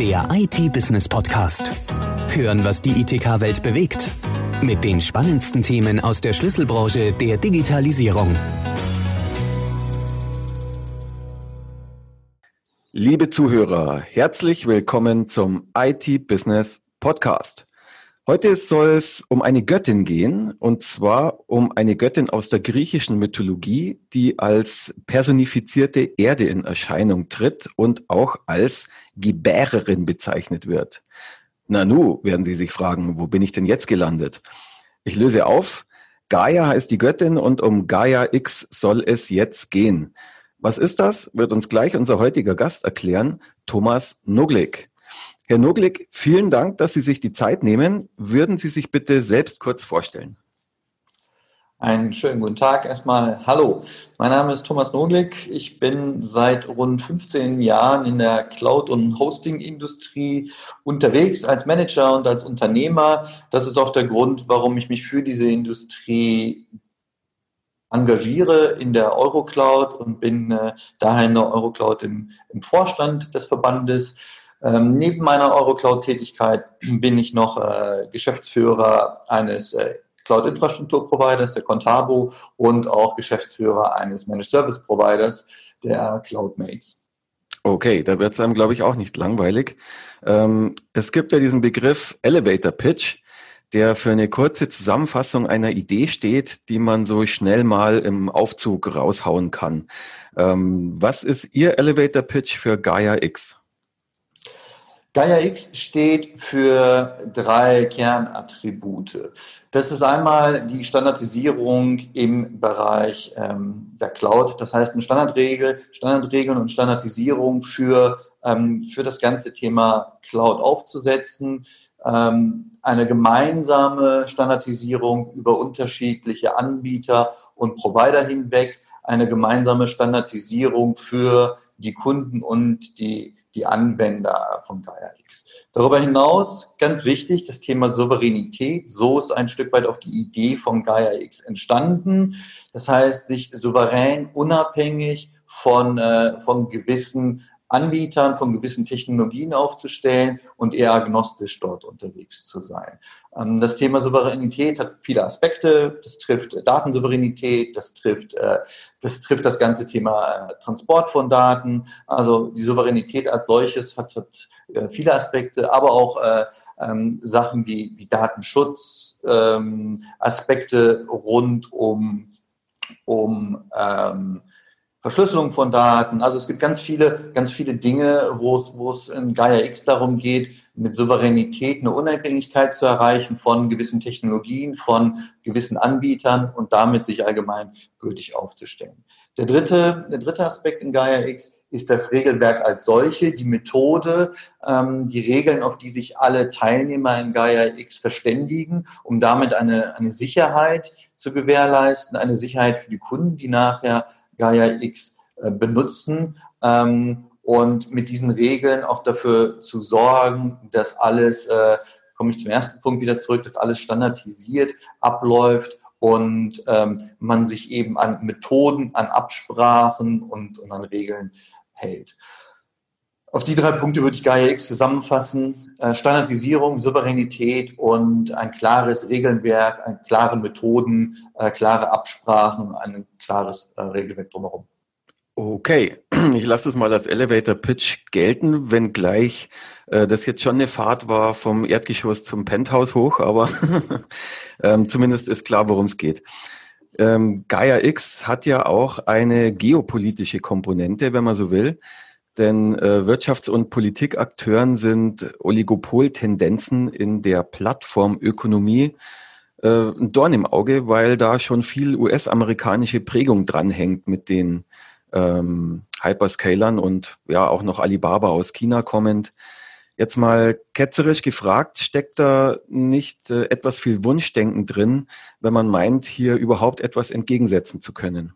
Der IT-Business-Podcast. Hören, was die ITK-Welt bewegt. Mit den spannendsten Themen aus der Schlüsselbranche der Digitalisierung. Liebe Zuhörer, herzlich willkommen zum IT-Business Podcast. Heute soll es um eine Göttin gehen, und zwar um eine Göttin aus der griechischen Mythologie, die als personifizierte Erde in Erscheinung tritt und auch als Gebärerin bezeichnet wird. Nanu, werden Sie sich fragen, wo bin ich denn jetzt gelandet? Ich löse auf. Gaia heißt die Göttin und um Gaia X soll es jetzt gehen. Was ist das, wird uns gleich unser heutiger Gast erklären, Thomas Noglik. Herr Noglik, vielen Dank, dass Sie sich die Zeit nehmen. Würden Sie sich bitte selbst kurz vorstellen? Einen schönen guten Tag erstmal. Hallo, mein Name ist Thomas Noglik. Ich bin seit rund 15 Jahren in der Cloud- und Hosting-Industrie unterwegs als Manager und als Unternehmer. Das ist auch der Grund, warum ich mich für diese Industrie engagiere in der Eurocloud und bin äh, daher in der Eurocloud im, im Vorstand des Verbandes. Ähm, neben meiner Eurocloud-Tätigkeit bin ich noch äh, Geschäftsführer eines äh, Cloud-Infrastruktur-Providers, der Contabo, und auch Geschäftsführer eines Managed Service Providers, der CloudMates. Okay, da wird es einem, glaube ich, auch nicht langweilig. Ähm, es gibt ja diesen Begriff Elevator Pitch, der für eine kurze Zusammenfassung einer Idee steht, die man so schnell mal im Aufzug raushauen kann. Ähm, was ist Ihr Elevator Pitch für Gaia X? Gaia X steht für drei Kernattribute. Das ist einmal die Standardisierung im Bereich ähm, der Cloud. Das heißt, eine Standardregel, Standardregeln und Standardisierung für, ähm, für das ganze Thema Cloud aufzusetzen. Ähm, eine gemeinsame Standardisierung über unterschiedliche Anbieter und Provider hinweg. Eine gemeinsame Standardisierung für die Kunden und die, die Anwender von Gaia X. Darüber hinaus, ganz wichtig, das Thema Souveränität. So ist ein Stück weit auch die Idee von Gaia X entstanden. Das heißt, sich souverän, unabhängig von, äh, von gewissen Anbietern von gewissen Technologien aufzustellen und eher agnostisch dort unterwegs zu sein. Ähm, das Thema Souveränität hat viele Aspekte. Das trifft Datensouveränität, das trifft, äh, das trifft das ganze Thema äh, Transport von Daten. Also die Souveränität als solches hat, hat äh, viele Aspekte, aber auch ähm, Sachen wie, wie Datenschutz, ähm, Aspekte rund um, um Verschlüsselung von Daten. Also es gibt ganz viele, ganz viele Dinge, wo es, wo es in Gaia X darum geht, mit Souveränität eine Unabhängigkeit zu erreichen von gewissen Technologien, von gewissen Anbietern und damit sich allgemein gültig aufzustellen. Der dritte, der dritte Aspekt in Gaia X ist das Regelwerk als solche, die Methode, ähm, die Regeln, auf die sich alle Teilnehmer in Gaia X verständigen, um damit eine, eine Sicherheit zu gewährleisten, eine Sicherheit für die Kunden, die nachher Gaia X äh, benutzen ähm, und mit diesen Regeln auch dafür zu sorgen, dass alles, äh, komme ich zum ersten Punkt wieder zurück, dass alles standardisiert abläuft und ähm, man sich eben an Methoden, an Absprachen und, und an Regeln hält. Auf die drei Punkte würde ich Gaia X zusammenfassen. Äh, Standardisierung, Souveränität und ein klares Regelwerk, ein klare Methoden, äh, klare Absprachen, ein klares äh, Regelwerk drumherum. Okay, ich lasse es mal als Elevator Pitch gelten, wenngleich äh, das jetzt schon eine Fahrt war vom Erdgeschoss zum Penthouse hoch, aber ähm, zumindest ist klar, worum es geht. Ähm, Gaia X hat ja auch eine geopolitische Komponente, wenn man so will. Denn äh, Wirtschafts- und Politikakteuren sind Oligopoltendenzen in der Plattformökonomie äh, ein Dorn im Auge, weil da schon viel US-amerikanische Prägung dranhängt mit den ähm, Hyperscalern und ja auch noch Alibaba aus China kommend. Jetzt mal ketzerisch gefragt, steckt da nicht äh, etwas viel Wunschdenken drin, wenn man meint, hier überhaupt etwas entgegensetzen zu können?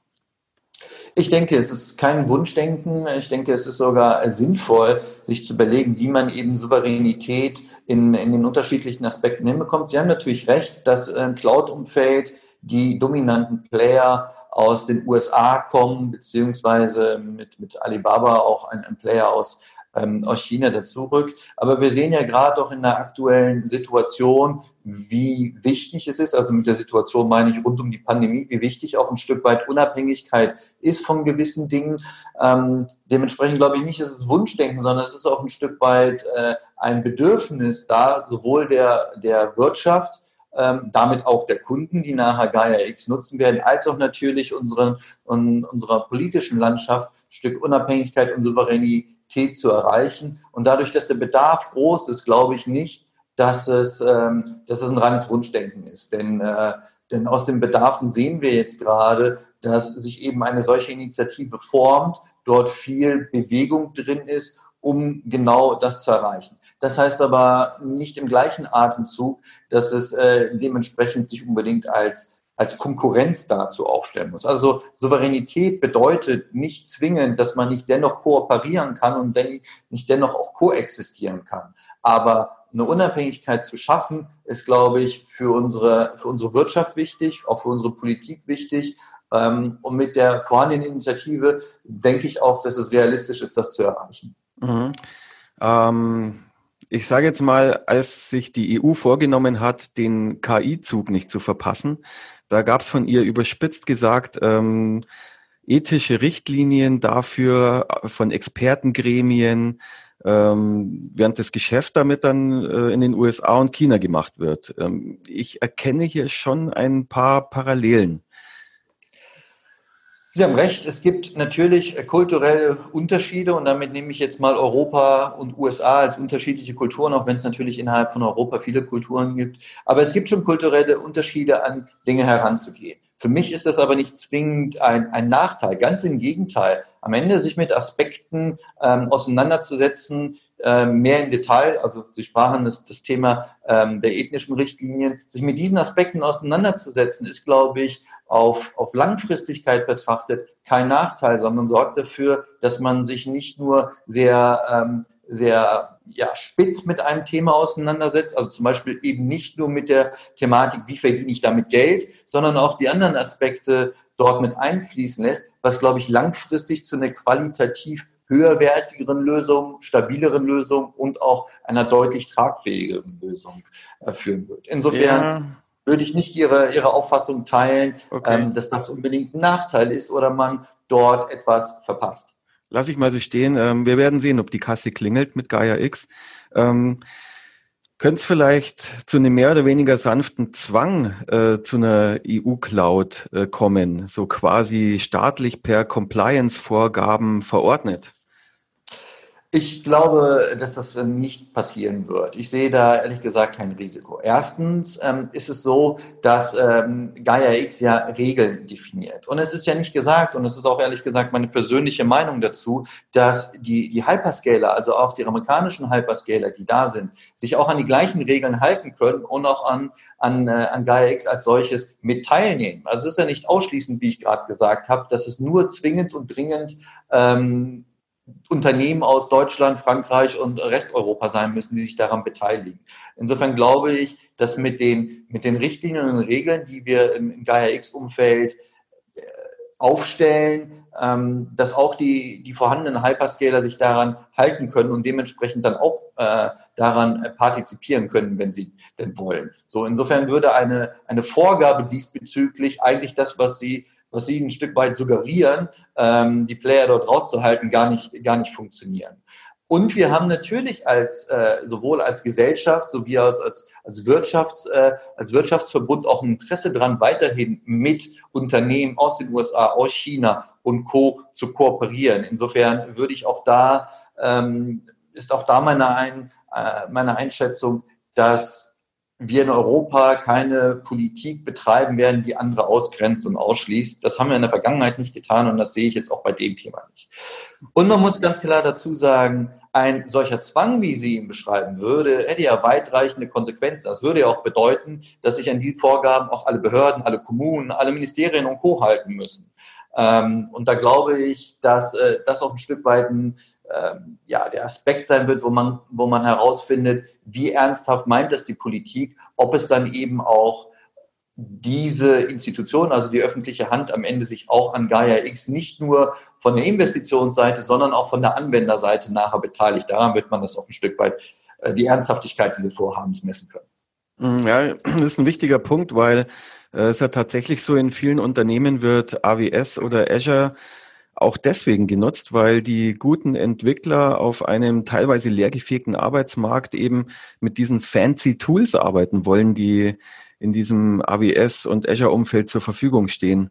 Ich denke, es ist kein Wunschdenken. Ich denke, es ist sogar sinnvoll, sich zu überlegen, wie man eben Souveränität in, in den unterschiedlichen Aspekten hinbekommt. Sie haben natürlich recht, dass im Cloud-Umfeld die dominanten Player aus den USA kommen, beziehungsweise mit, mit Alibaba auch ein, ein Player aus ähm, aus China dazu rückt. Aber wir sehen ja gerade auch in der aktuellen Situation, wie wichtig es ist, also mit der Situation meine ich rund um die Pandemie, wie wichtig auch ein Stück weit Unabhängigkeit ist von gewissen Dingen. Ähm, dementsprechend glaube ich nicht, dass es Wunschdenken, sondern es ist auch ein Stück weit äh, ein Bedürfnis da, sowohl der, der Wirtschaft, ähm, damit auch der Kunden, die nachher Gaia X nutzen werden, als auch natürlich unseren, un, unserer politischen Landschaft ein Stück Unabhängigkeit und Souveränität zu erreichen. Und dadurch, dass der Bedarf groß ist, glaube ich nicht, dass es, ähm, dass es ein reines Wunschdenken ist. Denn, äh, denn aus den Bedarfen sehen wir jetzt gerade, dass sich eben eine solche Initiative formt, dort viel Bewegung drin ist um genau das zu erreichen. Das heißt aber nicht im gleichen Atemzug, dass es äh, dementsprechend sich unbedingt als als Konkurrenz dazu aufstellen muss. Also Souveränität bedeutet nicht zwingend, dass man nicht dennoch kooperieren kann und nicht dennoch auch koexistieren kann. Aber eine Unabhängigkeit zu schaffen, ist, glaube ich, für unsere, für unsere Wirtschaft wichtig, auch für unsere Politik wichtig. Ähm, und mit der vorhandenen Initiative denke ich auch, dass es realistisch ist, das zu erreichen. Mhm. Ähm, ich sage jetzt mal, als sich die EU vorgenommen hat, den KI-Zug nicht zu verpassen, da gab es von ihr überspitzt gesagt ähm, ethische Richtlinien dafür äh, von Expertengremien, ähm, während das Geschäft damit dann äh, in den USA und China gemacht wird. Ähm, ich erkenne hier schon ein paar Parallelen. Sie haben recht, es gibt natürlich kulturelle Unterschiede und damit nehme ich jetzt mal Europa und USA als unterschiedliche Kulturen, auch wenn es natürlich innerhalb von Europa viele Kulturen gibt. Aber es gibt schon kulturelle Unterschiede, an Dinge heranzugehen. Für mich ist das aber nicht zwingend ein, ein Nachteil, ganz im Gegenteil. Am Ende sich mit Aspekten ähm, auseinanderzusetzen, äh, mehr im Detail, also Sie sprachen das, das Thema ähm, der ethnischen Richtlinien, sich mit diesen Aspekten auseinanderzusetzen, ist, glaube ich, auf, auf Langfristigkeit betrachtet kein Nachteil, sondern sorgt dafür, dass man sich nicht nur sehr, ähm, sehr ja, spitz mit einem Thema auseinandersetzt, also zum Beispiel eben nicht nur mit der Thematik, wie verdiene ich damit Geld, sondern auch die anderen Aspekte dort mit einfließen lässt, was, glaube ich, langfristig zu einer qualitativ höherwertigeren Lösung, stabileren Lösung und auch einer deutlich tragfähigeren Lösung äh, führen wird. Insofern würde ich nicht Ihre, Ihre Auffassung teilen, okay. ähm, dass das unbedingt ein Nachteil ist oder man dort etwas verpasst. Lass ich mal so stehen. Ähm, wir werden sehen, ob die Kasse klingelt mit Gaia X. Ähm, könnte es vielleicht zu einem mehr oder weniger sanften Zwang äh, zu einer EU-Cloud äh, kommen, so quasi staatlich per Compliance-Vorgaben verordnet? Ich glaube, dass das äh, nicht passieren wird. Ich sehe da ehrlich gesagt kein Risiko. Erstens ähm, ist es so, dass ähm, Gaia X ja Regeln definiert. Und es ist ja nicht gesagt, und es ist auch ehrlich gesagt meine persönliche Meinung dazu, dass die, die Hyperscaler, also auch die amerikanischen Hyperscaler, die da sind, sich auch an die gleichen Regeln halten können und auch an, an, äh, an Gaia X als solches mit teilnehmen. Also es ist ja nicht ausschließend, wie ich gerade gesagt habe, dass es nur zwingend und dringend ähm, Unternehmen aus Deutschland, Frankreich und Resteuropa sein müssen, die sich daran beteiligen. Insofern glaube ich, dass mit den, mit den Richtlinien und Regeln, die wir im, Gaia-X-Umfeld äh, aufstellen, ähm, dass auch die, die vorhandenen Hyperscaler sich daran halten können und dementsprechend dann auch äh, daran partizipieren können, wenn sie denn wollen. So, insofern würde eine, eine Vorgabe diesbezüglich eigentlich das, was Sie was sie ein Stück weit suggerieren, ähm, die Player dort rauszuhalten, gar nicht, gar nicht funktionieren. Und wir haben natürlich als äh, sowohl als Gesellschaft sowie als, als, als, Wirtschafts, äh, als Wirtschaftsverbund auch ein Interesse daran, weiterhin mit Unternehmen aus den USA, aus China und Co. zu kooperieren. Insofern würde ich auch da, ähm, ist auch da meine, Ein, äh, meine Einschätzung, dass wir in Europa keine Politik betreiben werden, die andere ausgrenzt und ausschließt. Das haben wir in der Vergangenheit nicht getan und das sehe ich jetzt auch bei dem Thema nicht. Und man muss ganz klar dazu sagen, ein solcher Zwang, wie Sie ihn beschreiben würde, hätte ja weitreichende Konsequenzen. Das würde ja auch bedeuten, dass sich an die Vorgaben auch alle Behörden, alle Kommunen, alle Ministerien und Co. halten müssen. Ähm, und da glaube ich, dass äh, das auch ein Stück weit ein ähm, ja, der Aspekt sein wird, wo man, wo man herausfindet, wie ernsthaft meint das die Politik, ob es dann eben auch diese Institution, also die öffentliche Hand, am Ende sich auch an Gaia X nicht nur von der Investitionsseite, sondern auch von der Anwenderseite nachher beteiligt. Daran wird man das auch ein Stück weit äh, die Ernsthaftigkeit dieses Vorhabens messen können. Mm, ja, das ist ein wichtiger Punkt, weil äh, es ja tatsächlich so in vielen Unternehmen wird AWS oder Azure auch deswegen genutzt, weil die guten Entwickler auf einem teilweise leergefegten Arbeitsmarkt eben mit diesen fancy Tools arbeiten wollen, die in diesem AWS und Azure-Umfeld zur Verfügung stehen.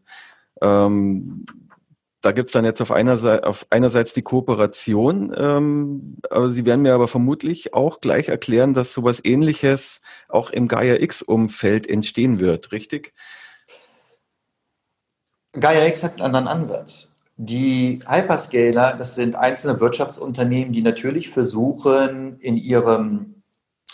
Ähm, da gibt's dann jetzt auf, einer auf einerseits die Kooperation, ähm, aber Sie werden mir aber vermutlich auch gleich erklären, dass sowas ähnliches auch im Gaia X-Umfeld entstehen wird, richtig? Gaia X hat einen anderen Ansatz. Die Hyperscaler, das sind einzelne Wirtschaftsunternehmen, die natürlich versuchen, in ihrem,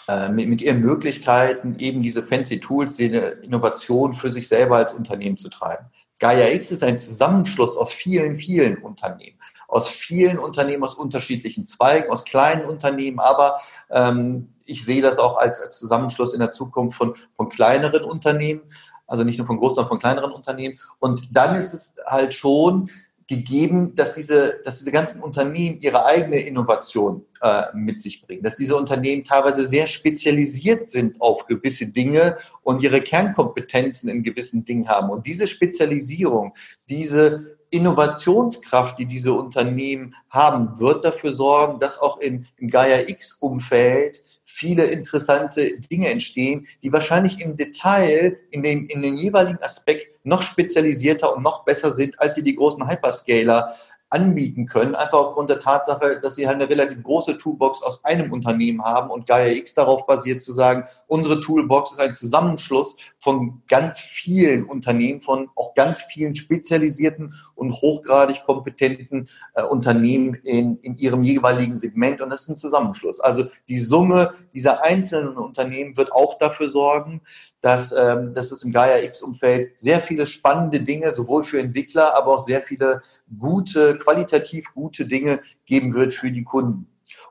äh, mit, mit, ihren Möglichkeiten eben diese fancy Tools, die Innovation für sich selber als Unternehmen zu treiben. Gaia X ist ein Zusammenschluss aus vielen, vielen Unternehmen, aus vielen Unternehmen aus unterschiedlichen Zweigen, aus kleinen Unternehmen, aber ähm, ich sehe das auch als, als Zusammenschluss in der Zukunft von, von kleineren Unternehmen, also nicht nur von großen, sondern von kleineren Unternehmen. Und dann ist es halt schon gegeben, dass diese, dass diese ganzen Unternehmen ihre eigene Innovation äh, mit sich bringen, dass diese Unternehmen teilweise sehr spezialisiert sind auf gewisse Dinge und ihre Kernkompetenzen in gewissen Dingen haben. Und diese Spezialisierung, diese Innovationskraft, die diese Unternehmen haben, wird dafür sorgen, dass auch im, im Gaia X-Umfeld viele interessante Dinge entstehen, die wahrscheinlich im Detail, in den, in den jeweiligen Aspekt noch spezialisierter und noch besser sind, als sie die großen Hyperscaler anbieten können, einfach aufgrund der Tatsache, dass sie halt eine relativ große Toolbox aus einem Unternehmen haben und Gaia X darauf basiert zu sagen, unsere Toolbox ist ein Zusammenschluss von ganz vielen Unternehmen, von auch ganz vielen spezialisierten und hochgradig kompetenten äh, Unternehmen in, in ihrem jeweiligen Segment und das ist ein Zusammenschluss. Also die Summe dieser einzelnen Unternehmen wird auch dafür sorgen, dass, ähm, dass es im Gaia X-Umfeld sehr viele spannende Dinge, sowohl für Entwickler, aber auch sehr viele gute, qualitativ gute Dinge geben wird für die Kunden.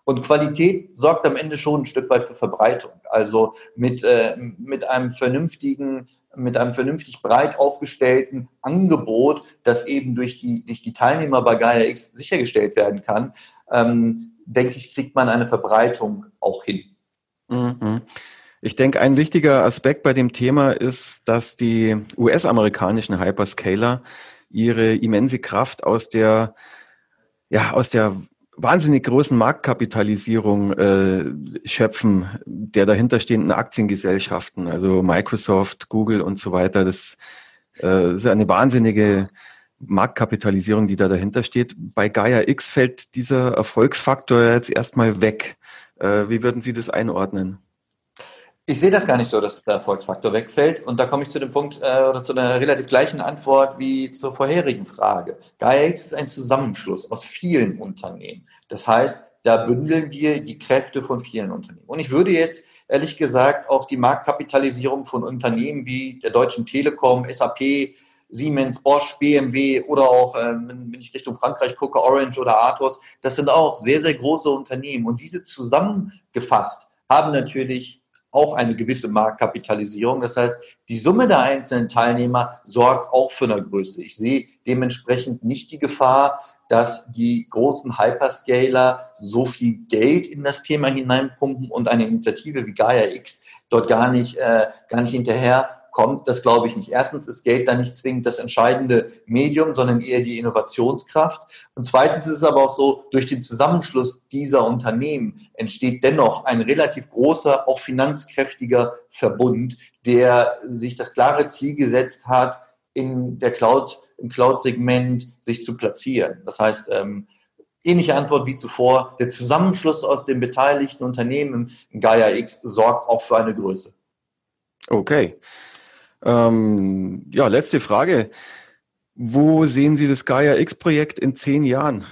Und Qualität sorgt am Ende schon ein Stück weit für Verbreitung. Also mit, äh, mit einem vernünftigen, mit einem vernünftig breit aufgestellten Angebot, das eben durch die, durch die Teilnehmer bei Gaia X sichergestellt werden kann, ähm, denke ich, kriegt man eine Verbreitung auch hin. Mhm. Ich denke, ein wichtiger Aspekt bei dem Thema ist, dass die US-amerikanischen Hyperscaler ihre immense Kraft aus der, ja, aus der wahnsinnig großen Marktkapitalisierung äh, schöpfen der dahinterstehenden Aktiengesellschaften, also Microsoft, Google und so weiter. Das äh, ist eine wahnsinnige Marktkapitalisierung, die da dahinter steht. Bei Gaia X fällt dieser Erfolgsfaktor jetzt erstmal weg. Äh, wie würden Sie das einordnen? Ich sehe das gar nicht so, dass der Erfolgsfaktor wegfällt. Und da komme ich zu dem Punkt äh, oder zu einer relativ gleichen Antwort wie zur vorherigen Frage. GaiaX ist ein Zusammenschluss aus vielen Unternehmen. Das heißt, da bündeln wir die Kräfte von vielen Unternehmen. Und ich würde jetzt ehrlich gesagt auch die Marktkapitalisierung von Unternehmen wie der Deutschen Telekom, SAP, Siemens, Bosch, BMW oder auch, äh, wenn ich Richtung Frankreich gucke, Orange oder Athos, das sind auch sehr, sehr große Unternehmen. Und diese zusammengefasst haben natürlich auch eine gewisse Marktkapitalisierung. Das heißt, die Summe der einzelnen Teilnehmer sorgt auch für eine Größe. Ich sehe dementsprechend nicht die Gefahr, dass die großen Hyperscaler so viel Geld in das Thema hineinpumpen und eine Initiative wie Gaia X dort gar nicht, äh, gar nicht hinterher kommt, das glaube ich nicht. Erstens ist Geld dann nicht zwingend das entscheidende Medium, sondern eher die Innovationskraft. Und zweitens ist es aber auch so, durch den Zusammenschluss dieser Unternehmen entsteht dennoch ein relativ großer, auch finanzkräftiger Verbund, der sich das klare Ziel gesetzt hat, in der Cloud, im Cloud-Segment sich zu platzieren. Das heißt, ähm, ähnliche Antwort wie zuvor, der Zusammenschluss aus den beteiligten Unternehmen im Gaia X sorgt auch für eine Größe. Okay. Ähm, ja, letzte Frage. Wo sehen Sie das Gaia X-Projekt in zehn Jahren?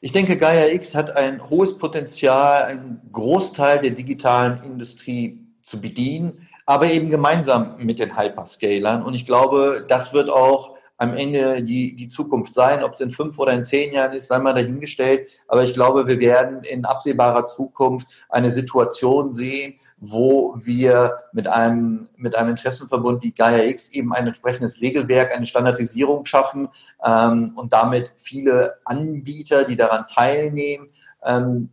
Ich denke, Gaia X hat ein hohes Potenzial, einen Großteil der digitalen Industrie zu bedienen, aber eben gemeinsam mit den Hyperscalern. Und ich glaube, das wird auch am Ende die, die Zukunft sein. Ob es in fünf oder in zehn Jahren ist, sei mal dahingestellt. Aber ich glaube, wir werden in absehbarer Zukunft eine Situation sehen, wo wir mit einem, mit einem Interessenverbund wie Gaia X eben ein entsprechendes Regelwerk, eine Standardisierung schaffen ähm, und damit viele Anbieter, die daran teilnehmen, ähm,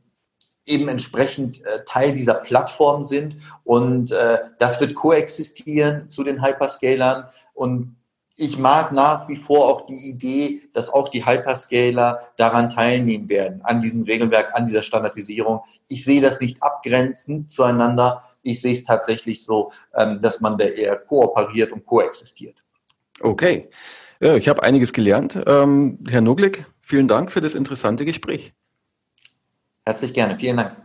eben entsprechend äh, Teil dieser Plattform sind. Und äh, das wird koexistieren zu den Hyperscalern. Und ich mag nach wie vor auch die Idee, dass auch die Hyperscaler daran teilnehmen werden, an diesem Regelwerk, an dieser Standardisierung. Ich sehe das nicht abgrenzend zueinander. Ich sehe es tatsächlich so, ähm, dass man da eher kooperiert und koexistiert. Okay. Ja, ich habe einiges gelernt. Ähm, Herr Noglik, vielen Dank für das interessante Gespräch. Herzlich gerne. Vielen Dank.